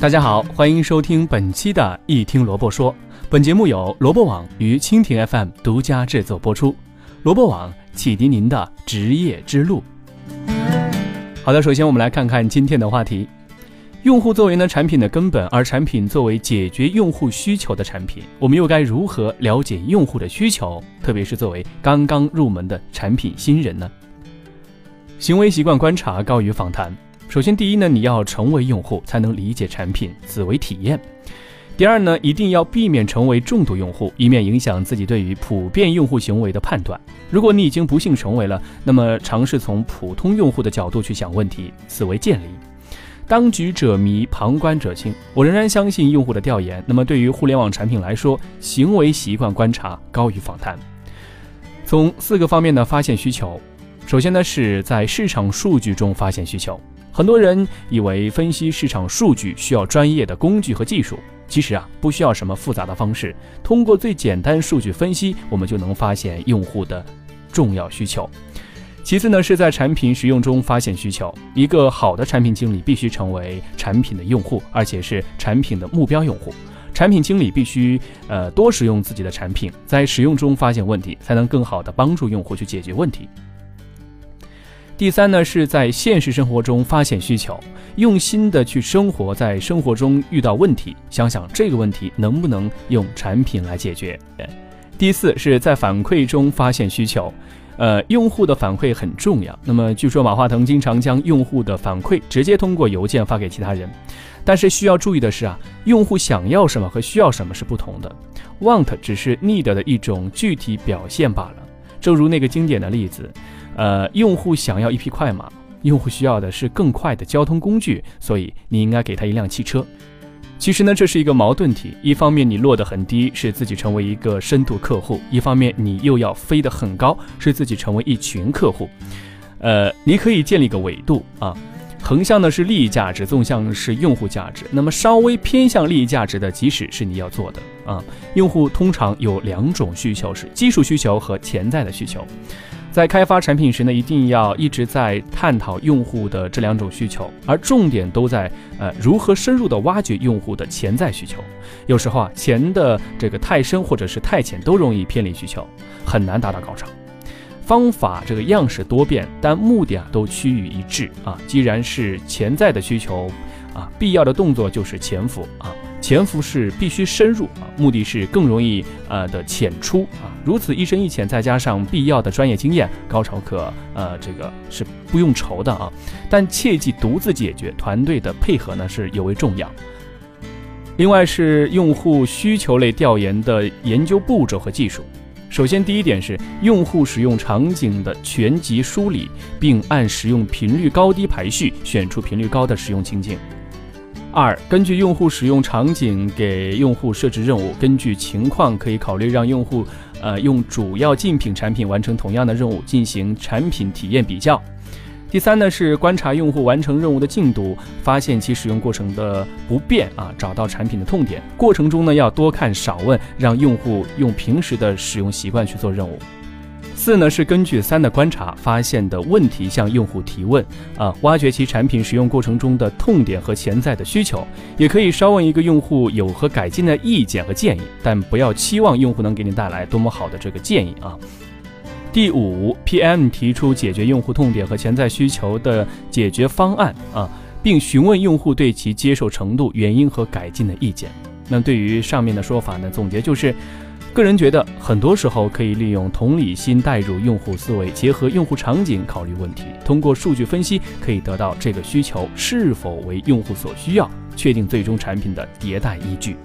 大家好，欢迎收听本期的《一听萝卜说》。本节目由萝卜网与蜻蜓 FM 独家制作播出。萝卜网启迪您的职业之路。好的，首先我们来看看今天的话题：用户作为呢产品的根本，而产品作为解决用户需求的产品，我们又该如何了解用户的需求？特别是作为刚刚入门的产品新人呢？行为习惯观察高于访谈。首先，第一呢，你要成为用户才能理解产品，此为体验。第二呢，一定要避免成为重度用户，以免影响自己对于普遍用户行为的判断。如果你已经不幸成为了，那么尝试从普通用户的角度去想问题，此为建立。当局者迷，旁观者清。我仍然相信用户的调研。那么对于互联网产品来说，行为习惯观察高于访谈。从四个方面呢发现需求。首先呢，是在市场数据中发现需求。很多人以为分析市场数据需要专业的工具和技术，其实啊不需要什么复杂的方式，通过最简单数据分析，我们就能发现用户的重要需求。其次呢是在产品使用中发现需求，一个好的产品经理必须成为产品的用户，而且是产品的目标用户。产品经理必须呃多使用自己的产品，在使用中发现问题，才能更好的帮助用户去解决问题。第三呢，是在现实生活中发现需求，用心的去生活在生活中遇到问题，想想这个问题能不能用产品来解决。第四是在反馈中发现需求，呃，用户的反馈很重要。那么据说马化腾经常将用户的反馈直接通过邮件发给其他人，但是需要注意的是啊，用户想要什么和需要什么是不同的，want 只是 need 的一种具体表现罢了。正如那个经典的例子。呃，用户想要一匹快马，用户需要的是更快的交通工具，所以你应该给他一辆汽车。其实呢，这是一个矛盾体，一方面你落得很低，是自己成为一个深度客户；一方面你又要飞得很高，是自己成为一群客户。呃，你可以建立一个纬度啊，横向呢是利益价值，纵向是用户价值。那么稍微偏向利益价值的，即使是你要做的啊。用户通常有两种需求，是技术需求和潜在的需求。在开发产品时呢，一定要一直在探讨用户的这两种需求，而重点都在呃如何深入的挖掘用户的潜在需求。有时候啊，潜的这个太深或者是太浅，都容易偏离需求，很难达到高潮。方法这个样式多变，但目的啊都趋于一致啊。既然是潜在的需求啊，必要的动作就是潜伏啊。潜伏是必须深入啊，目的是更容易呃的浅出啊，如此一深一浅，再加上必要的专业经验，高潮可呃这个是不用愁的啊。但切记独自解决，团队的配合呢是尤为重要。另外是用户需求类调研的研究步骤和技术。首先第一点是用户使用场景的全集梳理，并按使用频率高低排序，选出频率高的使用情景。二、根据用户使用场景给用户设置任务，根据情况可以考虑让用户，呃，用主要竞品产品完成同样的任务，进行产品体验比较。第三呢是观察用户完成任务的进度，发现其使用过程的不便啊，找到产品的痛点。过程中呢要多看少问，让用户用平时的使用习惯去做任务。四呢是根据三的观察发现的问题向用户提问啊，挖掘其产品使用过程中的痛点和潜在的需求，也可以稍问一个用户有何改进的意见和建议，但不要期望用户能给你带来多么好的这个建议啊。第五，PM 提出解决用户痛点和潜在需求的解决方案啊，并询问用户对其接受程度、原因和改进的意见。那对于上面的说法呢，总结就是。个人觉得，很多时候可以利用同理心带入用户思维，结合用户场景考虑问题。通过数据分析，可以得到这个需求是否为用户所需要，确定最终产品的迭代依据。